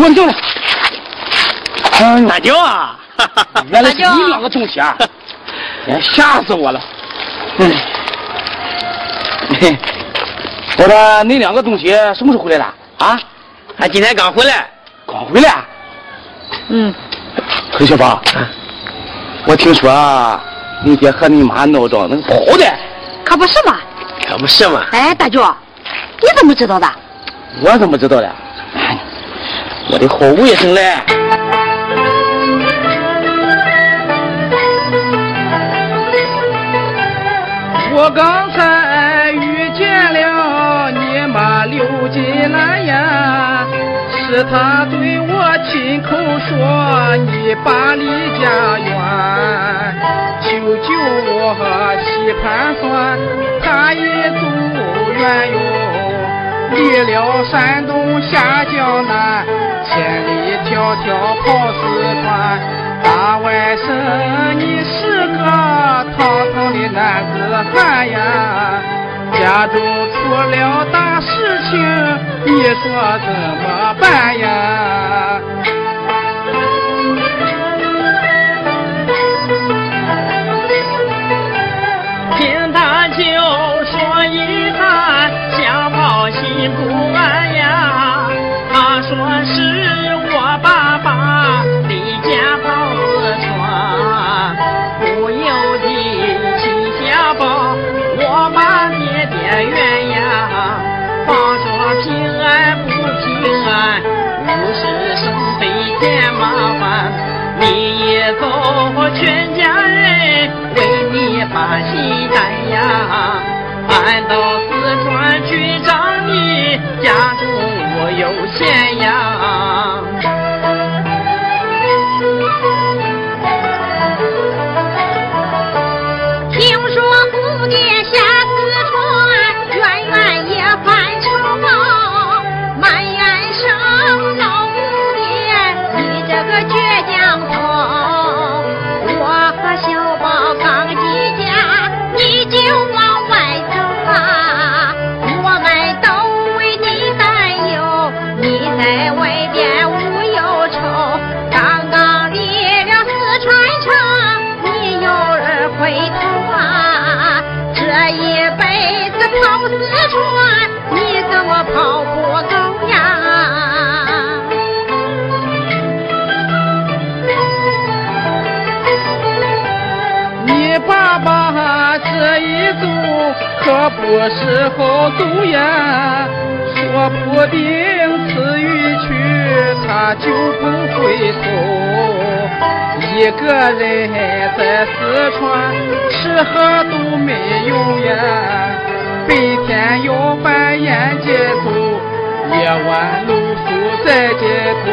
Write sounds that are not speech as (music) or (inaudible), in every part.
稳住了！大舅啊，(laughs) 原来是你两个同学，哎，吓死我了！嗯，(laughs) 我说你两个东西什么时候回来的？啊？他今天刚回来。刚回来？嗯。黑小宝，我听说你爹和你妈闹着那个跑的。可不是嘛？可不是嘛？哎，大舅，你怎么知道的？我怎么知道的？我的好卫生嘞！我刚才遇见了你妈刘金兰呀，是她对我亲口说你爸离家远，求救我细盘算，他已走远哟，离了山东下江南。千里迢迢跑四川，大外甥你是个堂堂的男子汉呀，家中出了大事情，你说怎么办呀？你把喜担呀，俺到四川去找你，家中我有钱呀。可不是好走呀，说不定此一去他就不回头。一个人在四川吃喝都没有呀，白天要饭沿街走，夜晚露宿在街头。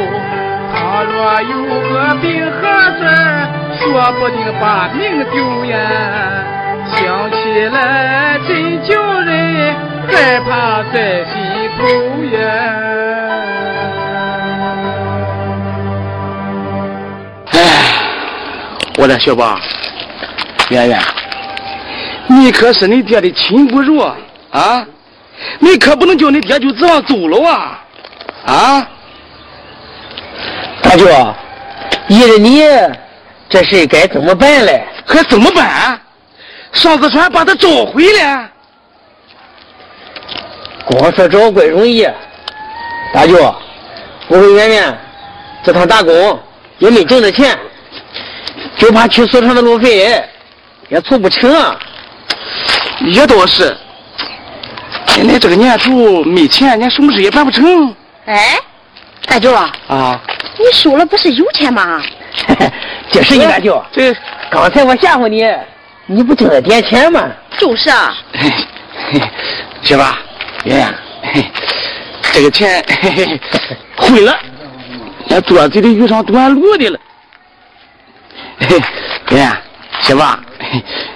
倘若有个病和症，说不定把命丢呀。想起来真叫人害怕在心头呀！哎，我的小宝，圆圆，你可是你爹的亲骨肉啊！你可不能叫你爹就这样走了啊！啊！大舅，依着你，这事该怎么办嘞？还怎么办？上子川把他找回来。光说找怪容易，大舅，我和圆圆这趟打工也没挣着钱，就怕去四川的路费也凑不成。也倒是，现在这个年头没钱，连什么事也办不成。哎，大舅啊，啊你手了不是有钱吗？这是你大舅，这刚才我吓唬你，你不挣了点钱吗？就是啊，媳妇？圆圆，这个钱毁了，那桌子的遇上短路的了。圆圆，媳妇，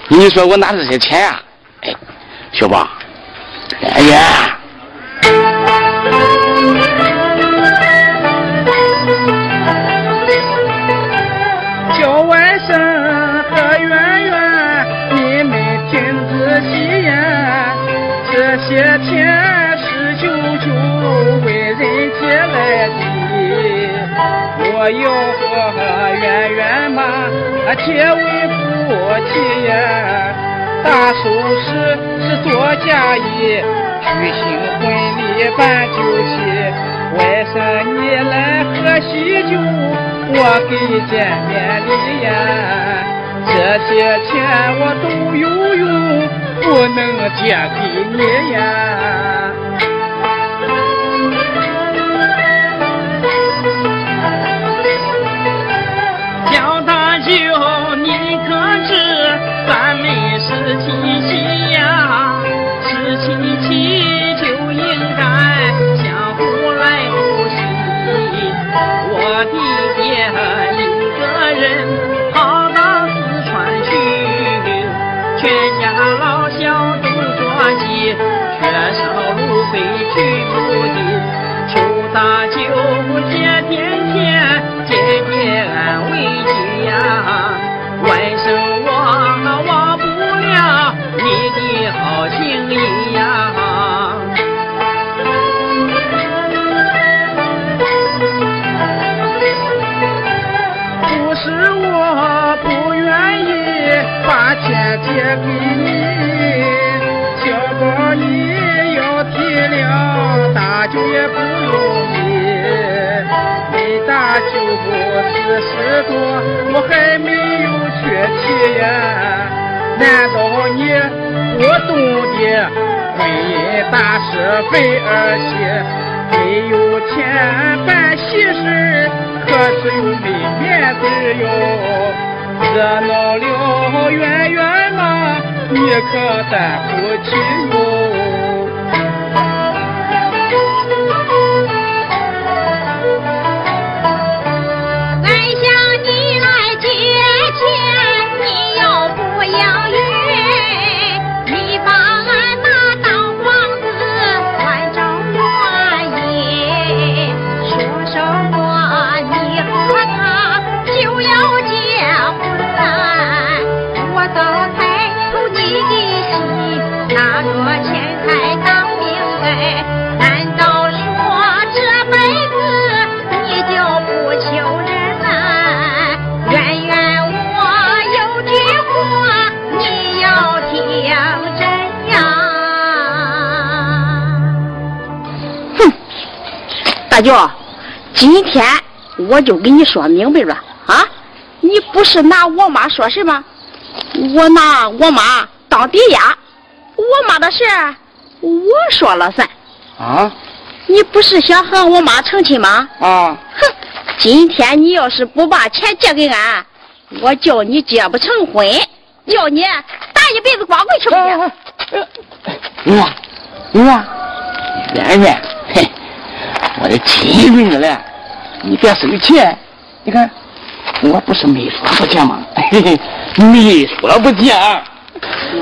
你说我拿这些钱呀？哎，小宝，圆圆，的，我要和圆圆嘛结为夫妻呀。大寿时是做嫁衣，举行婚礼办酒席。外甥你来喝喜酒，我给见面礼呀。这些钱我都有用，不能借给你呀。儿媳？没有钱办喜事，可是又没面子哟。热闹了圆圆嘛，你可担不起哟。大舅，今天我就给你说明白了啊！你不是拿我妈说事吗？我拿我妈当抵押，我妈的事我说了算。啊你不是想和我妈成亲吗？啊！哼！今天你要是不把钱借给俺，我叫你结不成婚，叫你打一辈子光棍去？你看，你看，圆圆，嘿，我的亲妹妹嘞，你别生气。你看，我不是没说不见吗？(laughs) 没说不见。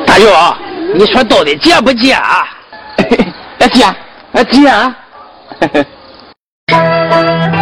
大舅，你说到底借不借啊？(laughs) 嘿 (laughs)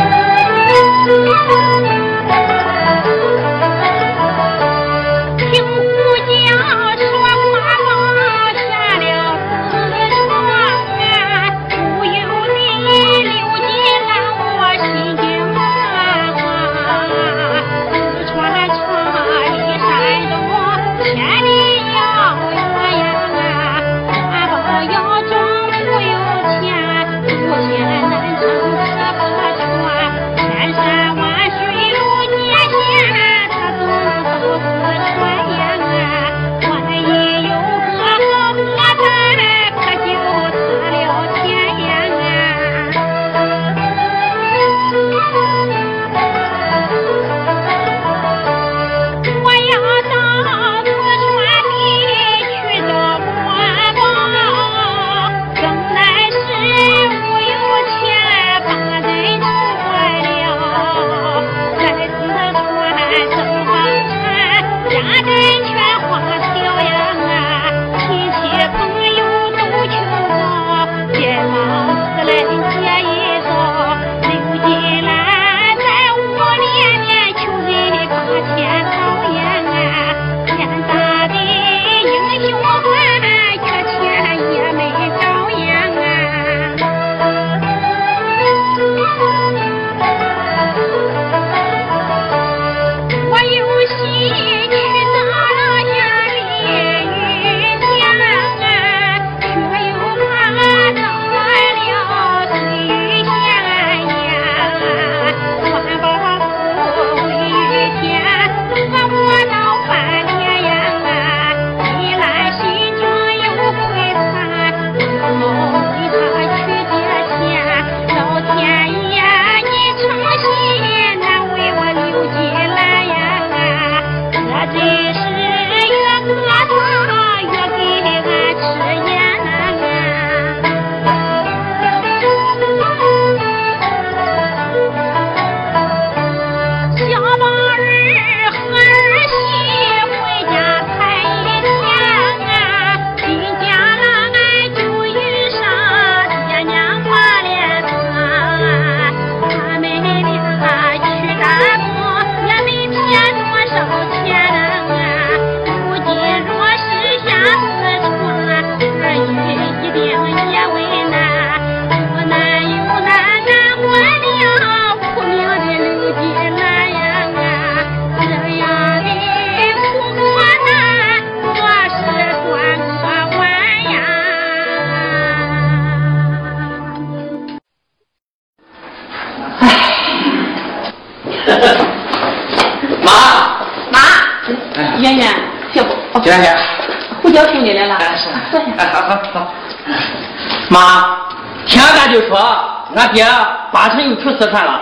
俺爹八成又去四川了。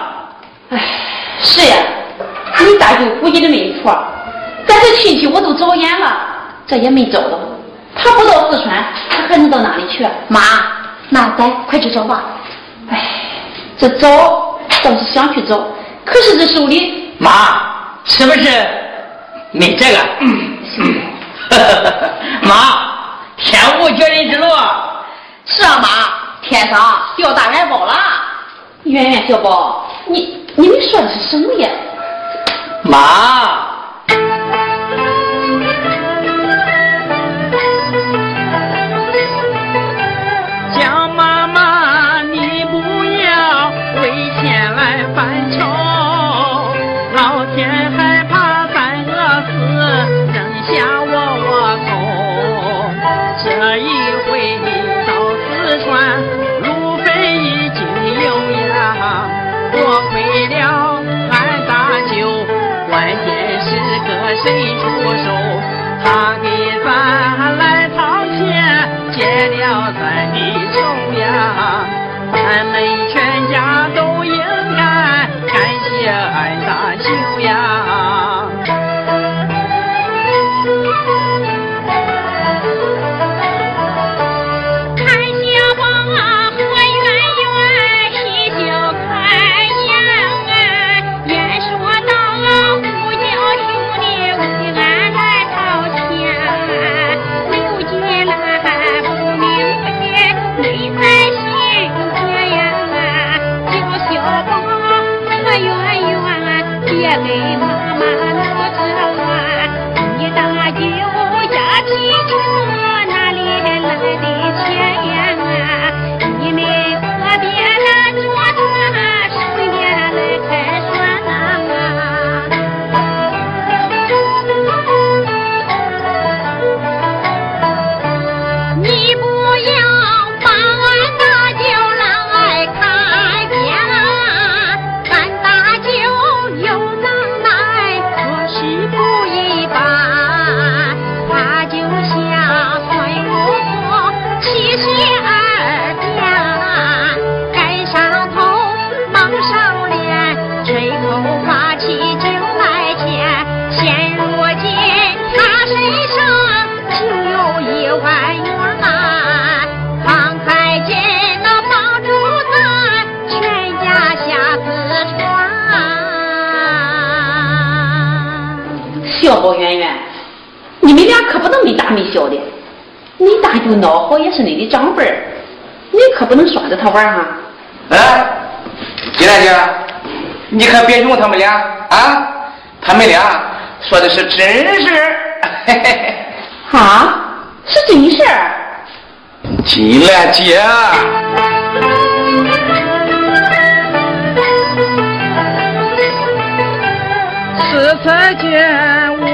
哎，是呀，你大舅估计的没错，咱这亲戚我都找眼了，这也没找到。他不到四川，他还能到哪里去？妈，那咱快去找吧。哎，这找倒是想去找，可是这手里妈，是不是没这个？嗯嗯。(laughs) 妈，天无绝人之路。是啊，妈，天上掉大元宝了。圆圆小宝，你你们说的是什么呀？妈。谁我手？他孬好也是你的长辈儿，你可不能耍着他玩哈。哎，金兰姐，你可别用他们俩啊！他们俩说的是真事儿。(laughs) 啊，是真事儿。金兰姐。是再见。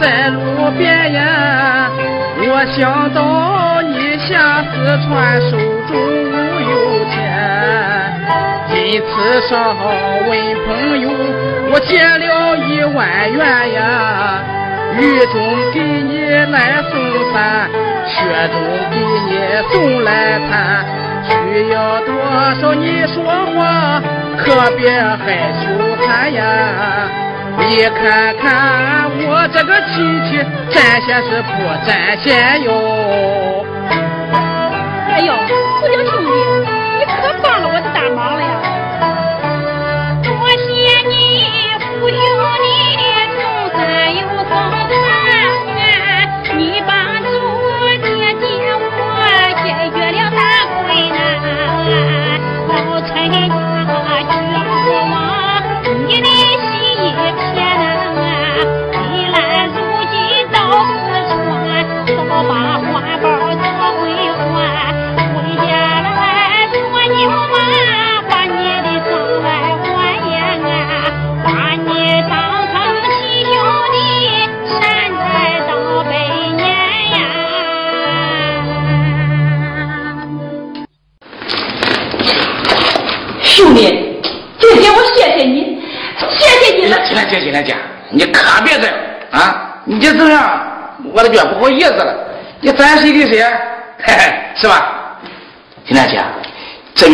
在路边呀，我想到你下四川手中无有钱，因此上问朋友，我借了一万元呀，雨中给你来送伞，雪中给你送来炭，需要多少你说话，可别害羞喊呀。你看看我这个亲戚，占线是不占线哟？哎呦，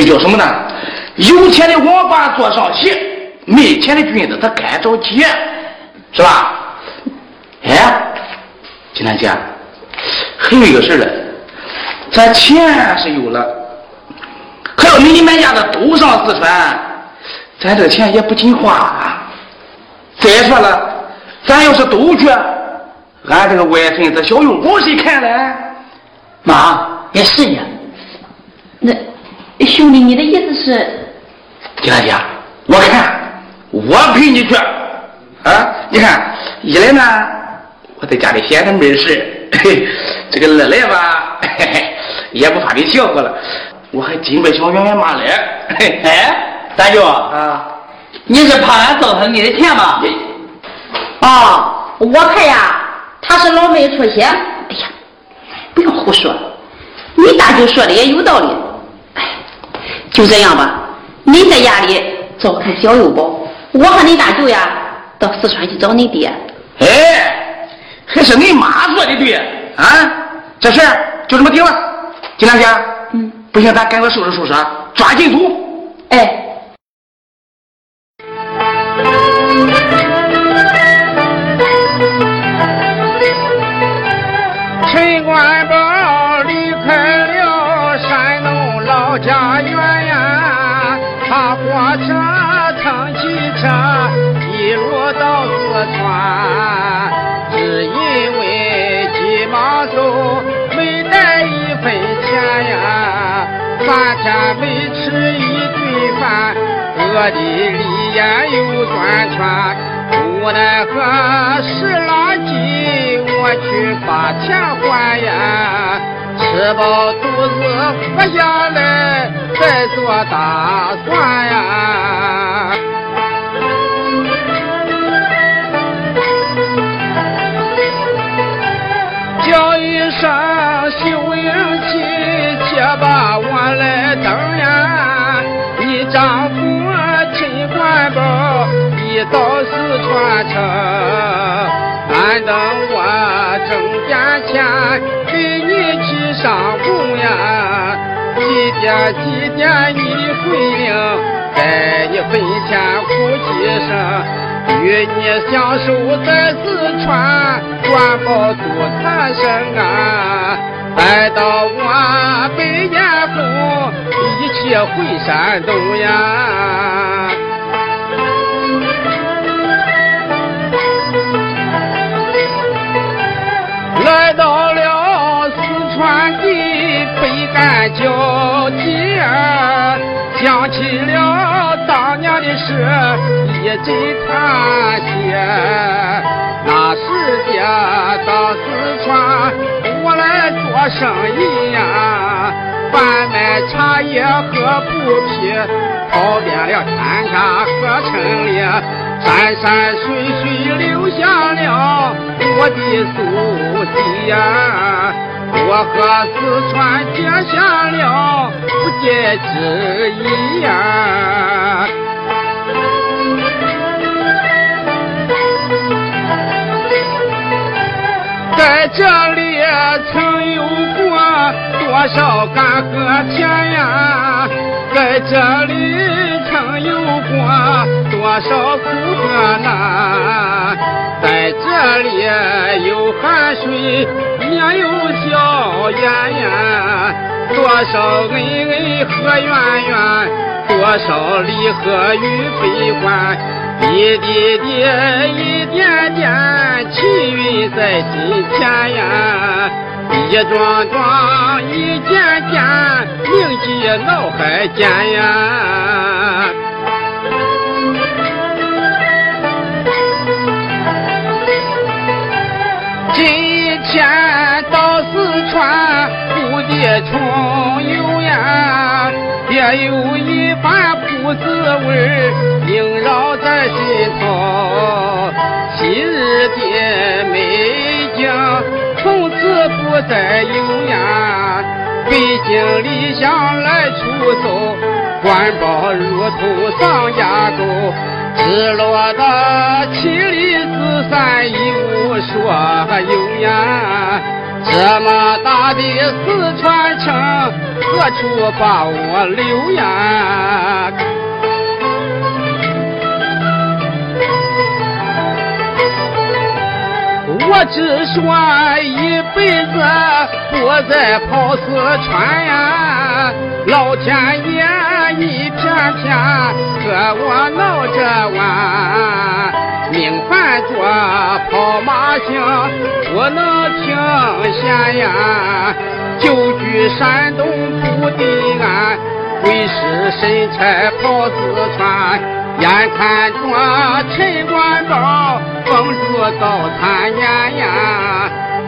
这叫什么呢？有钱的王八坐上席，没钱的君子他该着急，是吧？哎，金大姐，还有一个事呢，咱钱是有了，可要你们家的都上四川，咱这钱也不经花。再说了，咱要是都去，俺这个外孙子小勇宝谁看呢？妈，也是呀。那兄弟，你的意思是？金大姐，我看我陪你去啊！你看，一来呢，我在家里闲着没事 (laughs) 这个二来吧，嘿嘿，也不怕你笑话了。我还真不想远远妈来。(laughs) 哎，大舅啊，你是怕俺糟蹋你的钱吗？啊，我看呀，他是老没出息。哎呀，不要胡说，你大舅说的也有道理。哎，就这样吧。你在家里照看小幼宝，我和你大舅呀到四川去找你爹。哎，还是你妈说的对啊！这事儿就这么定了。金大姐，嗯，不行，咱赶快收拾收拾，抓紧走。哎。陈官宝饿的里眼又转圈，无奈何十郎急，我去把钱还呀。吃饱肚子活下来，再做打算呀。叫一声秀英妻，且把我来等呀。你丈夫宝已到四川城，俺等我挣点钱给你去。上供呀，几点几点你回令，在你坟前哭几声，与你相守在四川，官保祖产生啊，待到我百年后，一起回山东呀，来到了四。川的北干交界，想起了当年的事，一阵叹息。那时节到四川，我来做生意呀，贩卖茶叶和布匹，跑遍了天下和城里，山山水水留下了我的足迹呀。我和四川结下了不解之谊呀，在这里曾有过多少干戈钱呀，在这里曾有过多少苦和难，在这里有汗水。也有笑颜颜，多少恩恩和怨怨，多少离合与悲欢，一滴滴，一点点，气韵在心田呀，一桩桩，一件件，铭记脑海间呀。今天到四川，不地重游呀，别有一番不滋味萦绕在心头。昔日的美景，从此不再有呀。北京理想来出走，官报如同丧家狗。日落的千里之山一无所有呀，这么大的四川城，何处把我留呀？我只说一辈子不再跑四川呀，老天爷一片片和我闹着玩，命犯着跑马星不能停闲呀，久居山东土地安，鬼使神差跑四川。眼看着陈官宝风烛到残年呀，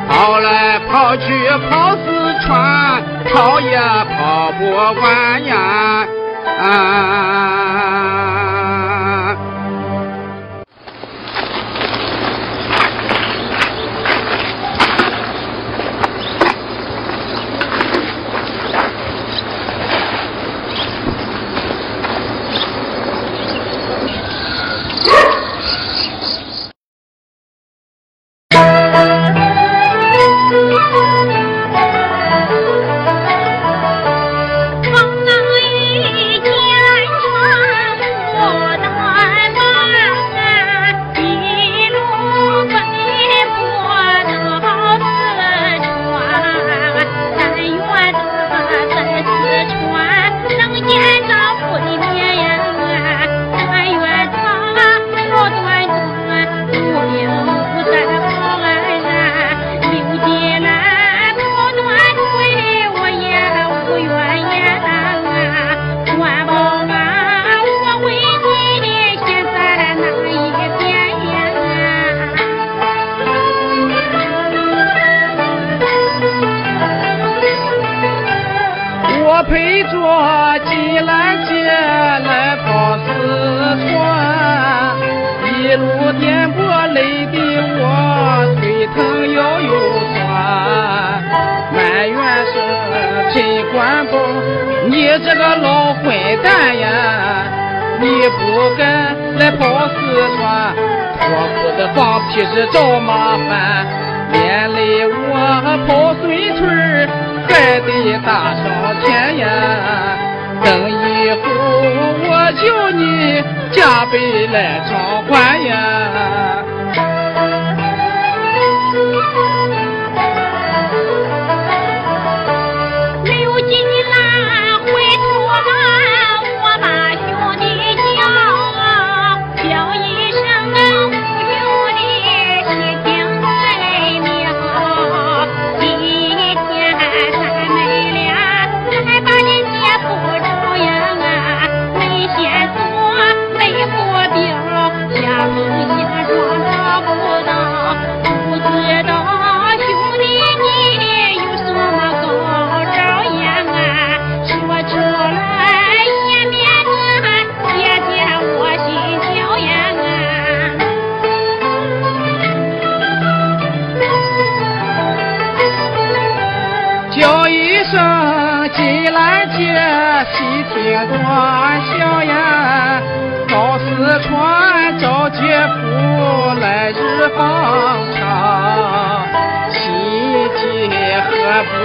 跑来跑去跑四川，跑也跑不完呀！啊。这个老混蛋呀，你不该来跑四川，脱裤子放屁是找麻烦，连累我跑孙村还得打上钱呀。等以后我叫你加倍来偿还呀。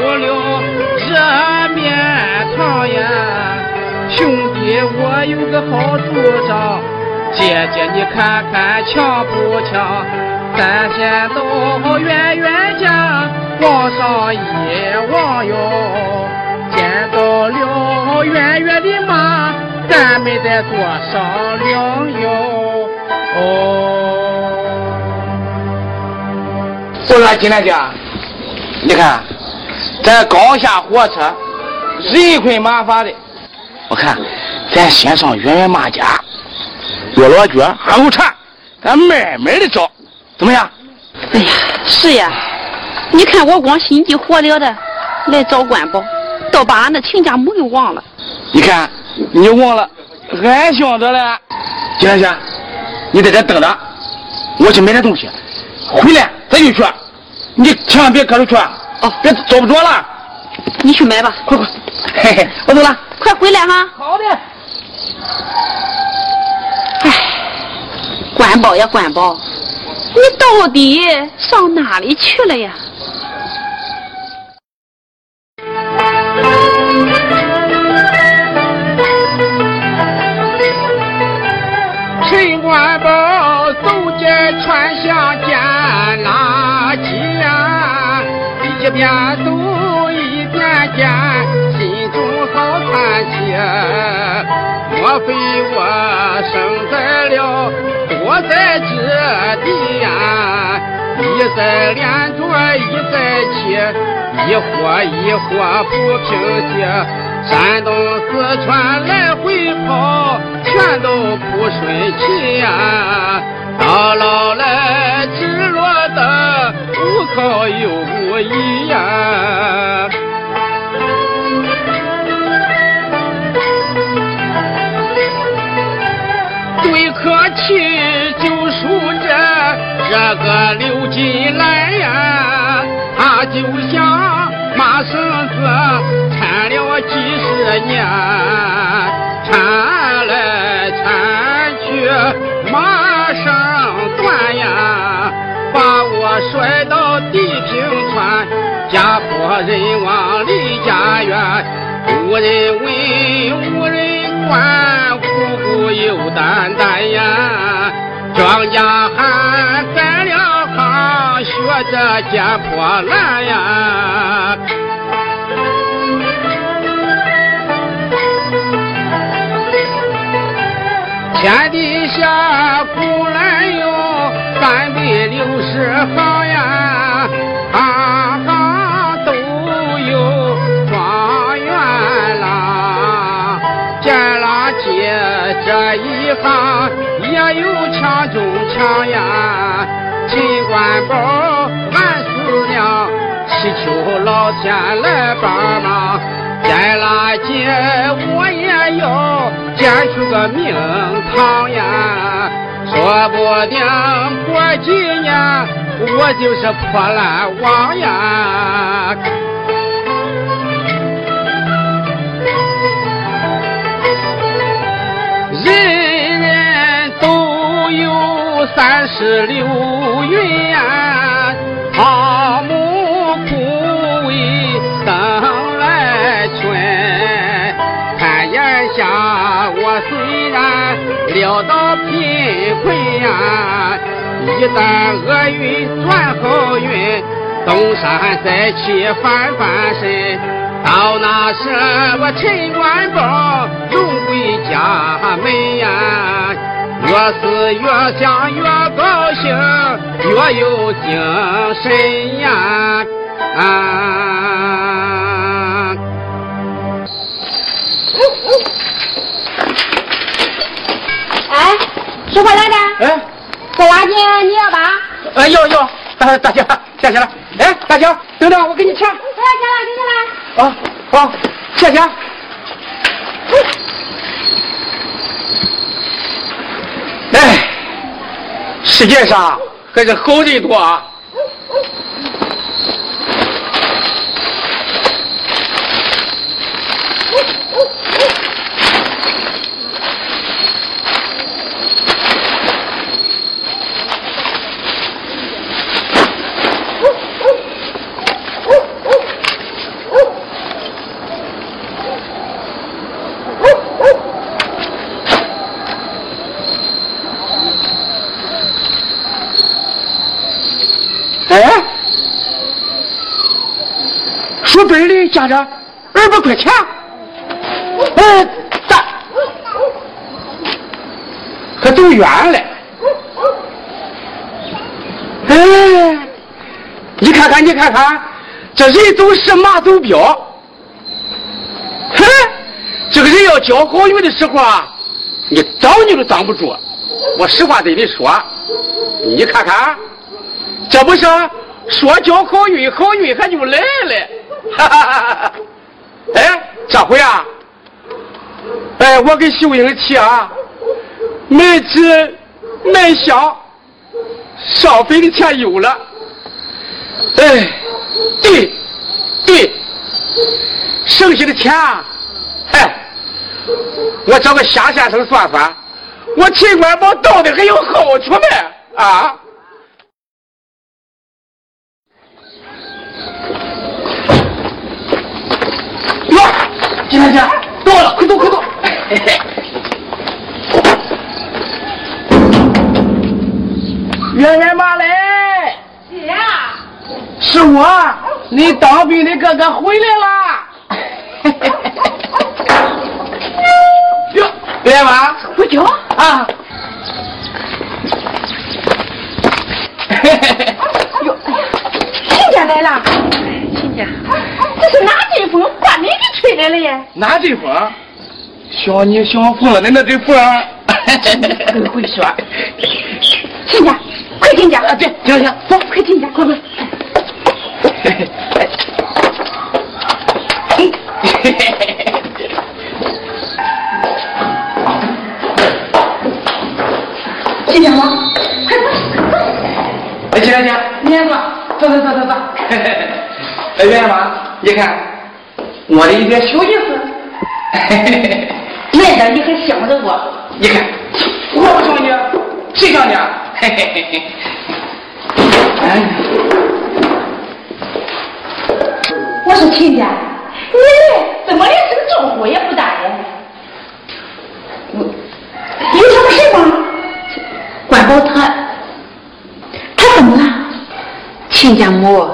到了热面汤呀，兄弟，我有个好主张，姐姐你看看强不强？咱先到圆圆家往上一望哟，见到了圆圆的妈，咱们再坐上量哟。哦我来进来讲，你看。刚下火车，人困马乏的。我看，咱先上圆圆妈家，约老脚喝口茶，咱慢慢的找，怎么样？哎呀，是呀，你看我光心急火燎的来找官宝，倒把俺那亲家母给忘了。你看，你忘了，俺想着了。金莲姐，你在这等着，我去买点东西，回来咱就去。你千万别搁着去，哦，别找不着了。你去买吧，快快，嘿嘿，我走了，快回来哈。好的。哎，管饱呀管饱，你到底上哪里去了呀？陈官宝走街串巷见一边走一点点，心中好叹气。莫非我生在了多灾之地呀？一灾连着一灾起，一祸一祸不平息。山东、四川来回跑，全都不顺气呀！到老来只落得好有无依呀！最可气就数这这个刘金兰呀，他就像马绳子。缠了几十年，缠来缠去马上断呀，把我摔到，家破人亡离家园，无人问无人管，苦苦又担担呀，庄稼还栽了行，学着捡破烂呀。天底下古来有三百六十行呀，强中强呀。陈官宝，俺四娘祈求老天来帮忙。捡垃圾我也要捡出个名堂呀，说不定过几年我就是破烂王呀。三十六云呀，草木枯萎等来春。看眼。下我虽然潦倒贫困呀，一旦厄运转好运，东山再起翻翻身，到那时我陈官宝荣归家门呀，越是越想越高兴，越有精神呀啊！哎，收破烂的。哎，这垃圾你要吧？哎，要要，大大姐谢谢了。哎，大姐，等等，我给你钱。不要钱了，给你了。啊啊，谢谢。哎，世界上还是好人多啊。本里加着二百块钱，哎，咋？可走远了。哎，你看看，你看看，这人走时马走镖。哼，这个人要交好运的时候啊，你挡你都挡不住。我实话对你说，你看看，这不是说交好运，好运还就来了。哈哈哈哈！哎，这回啊，哎，我给秀英去啊，买纸买香，烧费的钱有了。哎，对，对，剩下的钱啊，哎，我找个夏先生算算，我秦官宝到底还有好处没？啊？哟，金大姐，到了，快走快走！圆圆妈来，是啊，是我，你当兵的哥哥回来了。哟，圆圆妈，不叫啊。哟，哎呀，亲家来了，亲家，这是哪给吹来了呀？哪阵风？像你像疯了的那阵风。(laughs) 真会说。亲家，快进家。啊，对，行行，走，快进家，快快。亲家吗？快走，快走。(laughs) 哎，进来进来，你先坐，坐坐坐坐坐。哎，圆圆妈，你看我的一点小意思。(laughs) 来的你还想着我？你看，我不想你，谁想你啊？嘿嘿嘿嘿。哎，我说亲家，你来怎么连声招呼也不打呀？我有什么事吗？关保他他怎么了？亲家母。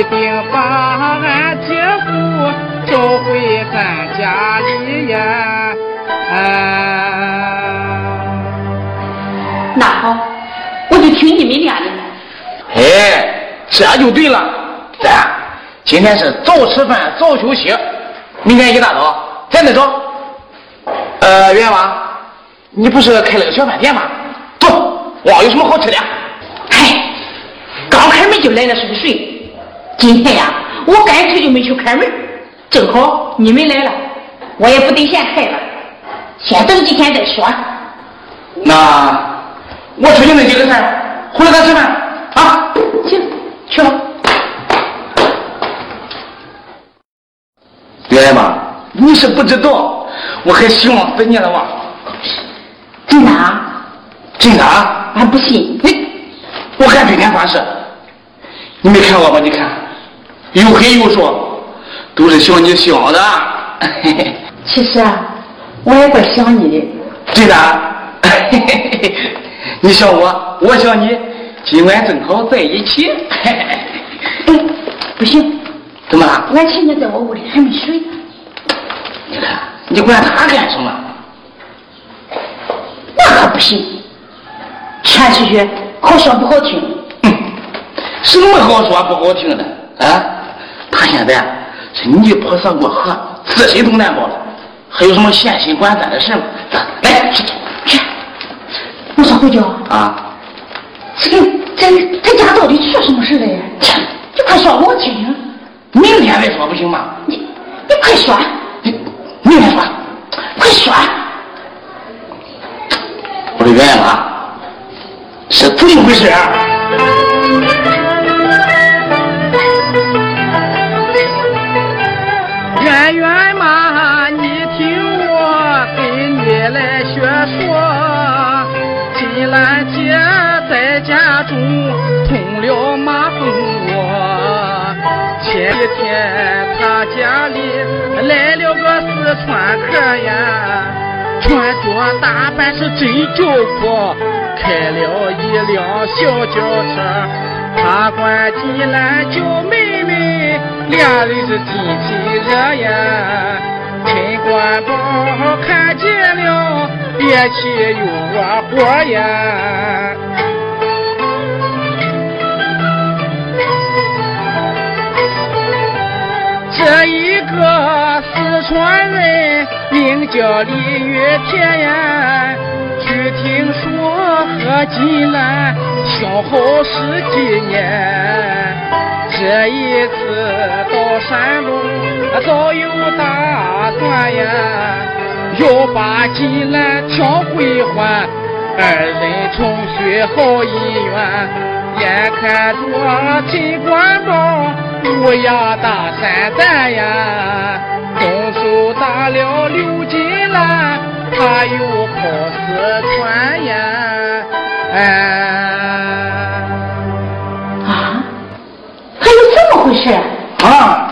一定把俺姐夫找回咱家里呀！啊。那好，我就听你们俩的。哎，这就对了，咱今天是早吃饭早休息，明天一大早咱再找。呃，圆妈，你不是开了个小饭店吗？走，哇，有什么好吃的？嗨，刚开门就来了是个谁？今天呀，我干脆就没去开门，正好你们来了，我也不得闲开了，先等几天再说。那我出去那几个菜，回来咱吃饭啊。行，去吧。圆妈，你是不知道，我还希望死你了哇？真的啊？真的啊？俺不信。你，我敢对天发誓。你没看我吗？你看，又黑又瘦，都是想你想的。嘿 (laughs) 嘿其实啊，我也怪想你的。对的 (laughs) 你想我，我想你，今晚正好在一起。(laughs) 哎，不行，怎么了？俺亲家在我屋里还没睡呢。你看，你管他干什么？那可不行，传出去好说不好听。哼，什么好说不好听的啊？他现在是泥菩萨过河，自身都难保了，还有什么闲心管咱的事吗？来，去去。我说回家啊。这个这这家到底出什么事了呀？你快说我听听。明天再说不行吗？你你快说。你明天说，快说。我说圆妈，是怎么回事？啊圆妈，你听我给你来学说。金兰姐在家中通了马蜂窝，前几天她家里来了个四川客呀，穿着打扮是真叫阔，开了一辆小轿车，他管金兰叫妹妹，两人是亲亲热呀。陈官宝看见了，憋气又窝火呀。这一个四川人名叫李玉田呀，据听说和金兰相好十几年，这一次到山东早有打算呀，要把金兰抢回还，二人重续好姻缘。眼看着陈官宝乌鸦打三蛋呀，动手打了刘金兰，他又跑四川呀，哎。回事？啊！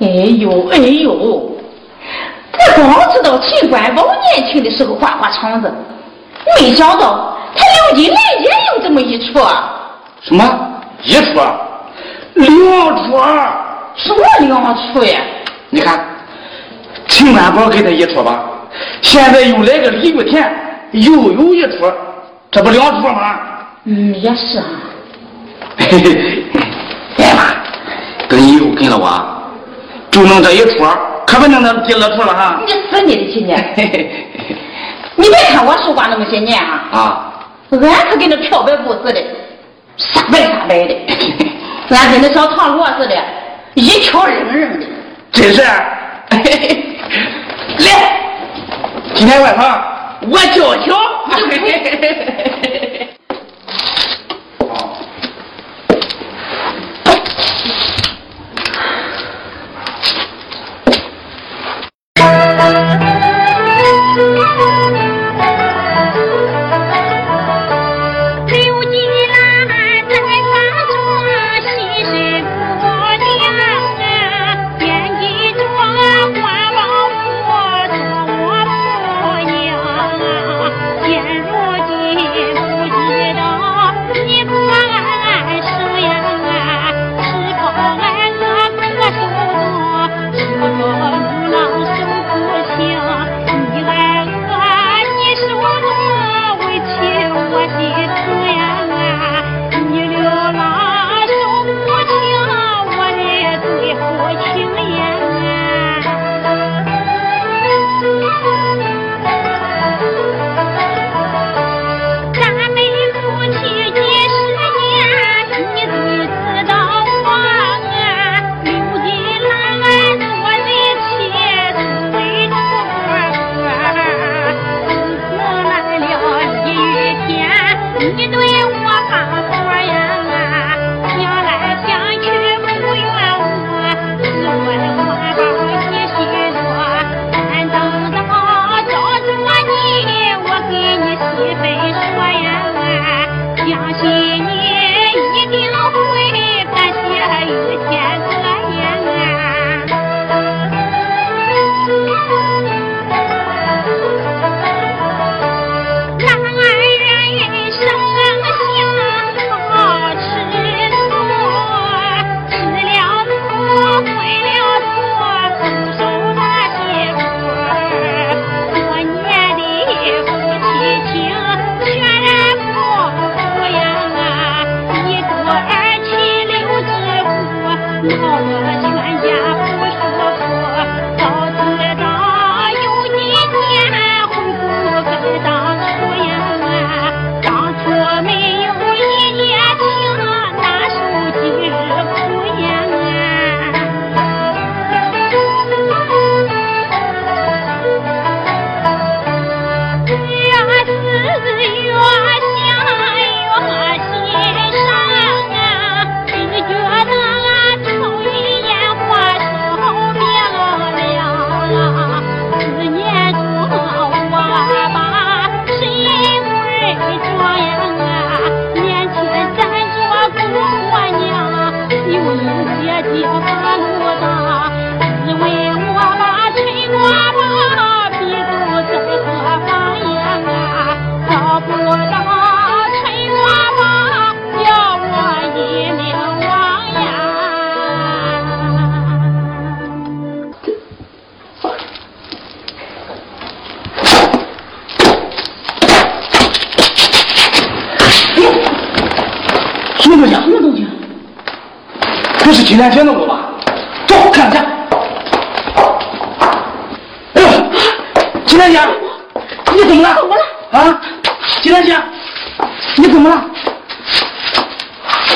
哎呦哎呦！我光知道秦官宝年轻的时候花花肠子，没想到他刘金来也有这么一出。什么一出？两出？什么两出呀？你看，秦官宝给他一出吧，现在又来个李玉田，又有一出，这不两出吗？嗯，也是啊。嘿嘿，哎妈，跟以后跟了我，就弄这一出，可不能那第二出了哈。你死你的去你！(laughs) 你别看我守寡那么些年啊，啊，俺可跟那漂白布似的，傻白傻白的，(laughs) 俺跟那小唐螺似的，一翘扔扔的。真是。(laughs) 来，今天晚上我教教。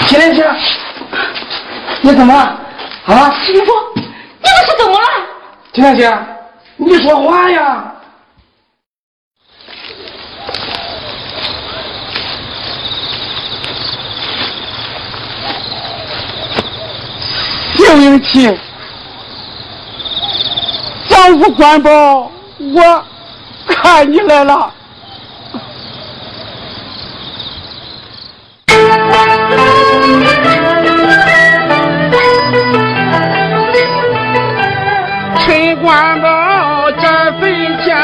金莲姐，你怎么了？啊？师傅，你这是怎么了？金莲姐，你说话呀！刘英奇，丈夫官宝，我看你来了。官宝这坟前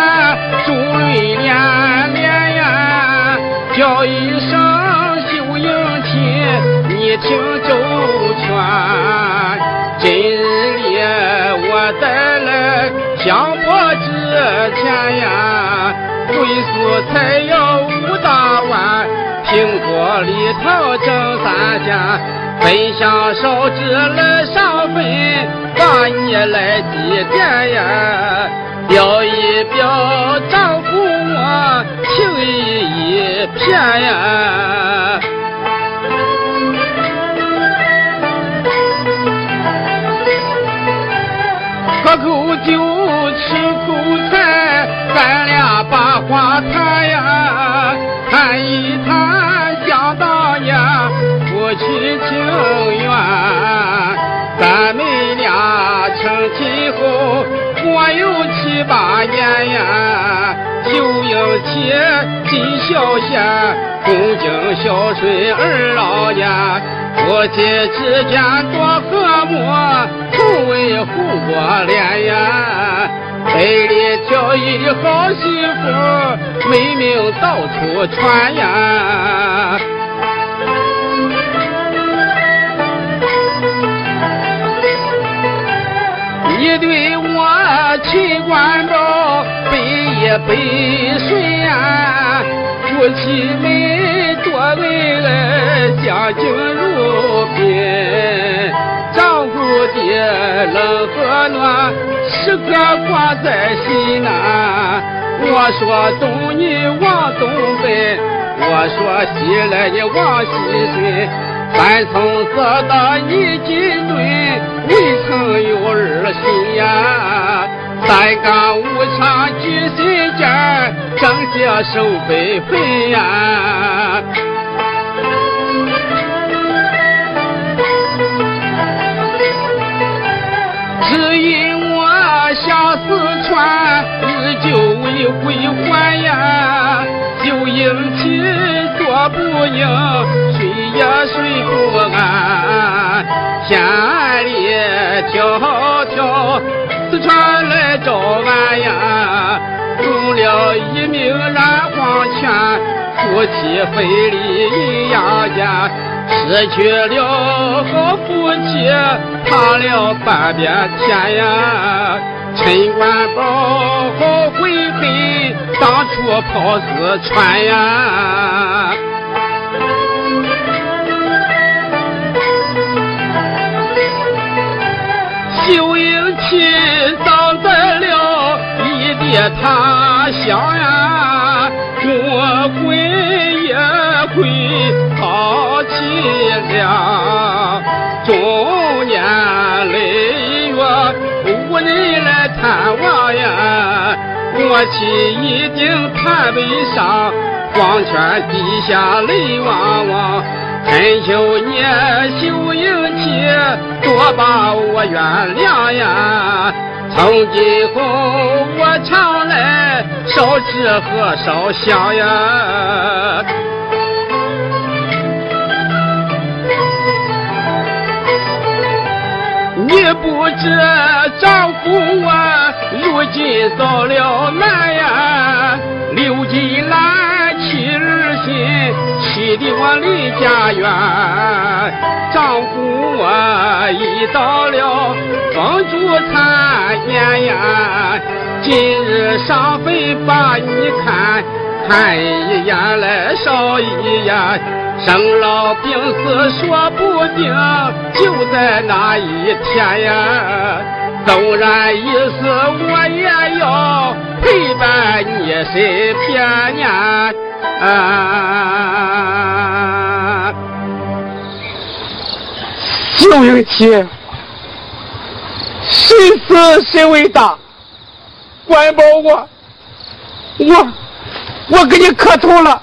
珠泪连连呀，叫一声秀英亲，你听周全。今日里我带来香火之前呀，归宿才有五大碗，苹果里头整三件。分享烧纸来上坟，把你来祭奠呀，表一表丈夫我情意一片呀。喝口酒，吃口菜，咱俩把话谈呀，谈一谈想当年。夫妻情缘，年呀。秀英妻尽孝贤，恭敬孝顺儿老爷，夫妻之间多和睦，从未胡过脸呀。百里挑一的好媳妇，美名到处传呀。你对秦关照百依百顺呀，夫妻们多恩爱，家境如宾，丈夫的冷和暖时刻挂在心呐。我说东你往东奔，我说西来你往西顺。三从四大你金盾，未曾有儿心呀。三纲五常举心间，正接受悲愤呀。只因我下四川，日久未归还呀。就应气多不宁，睡也睡不安。天里迢，来找俺呀，中了一命染黄泉，夫妻分离阴阳间，失去了好夫妻，踏了半边天呀。陈官宝好悔恨，当初跑四川呀。秀 (laughs) 英异地他乡呀，我魂也归好凄凉，中年累月无人来。探望呀，我妻一定叹悲伤，黄泉地下泪汪汪。恳求你秀英妻，多把我原谅呀。从今后我常来烧纸和烧香呀。你不知丈夫我如今遭了难呀，流金兰妻儿心，气的我离家园。丈夫我已到了风烛残年呀，今日上坟把你看，看一眼来少一眼，生老病死说不定就在那一天呀。纵然一死，我也要陪伴你身边呀。啊，有一天，谁死谁为大？管保我，我我给你磕头了。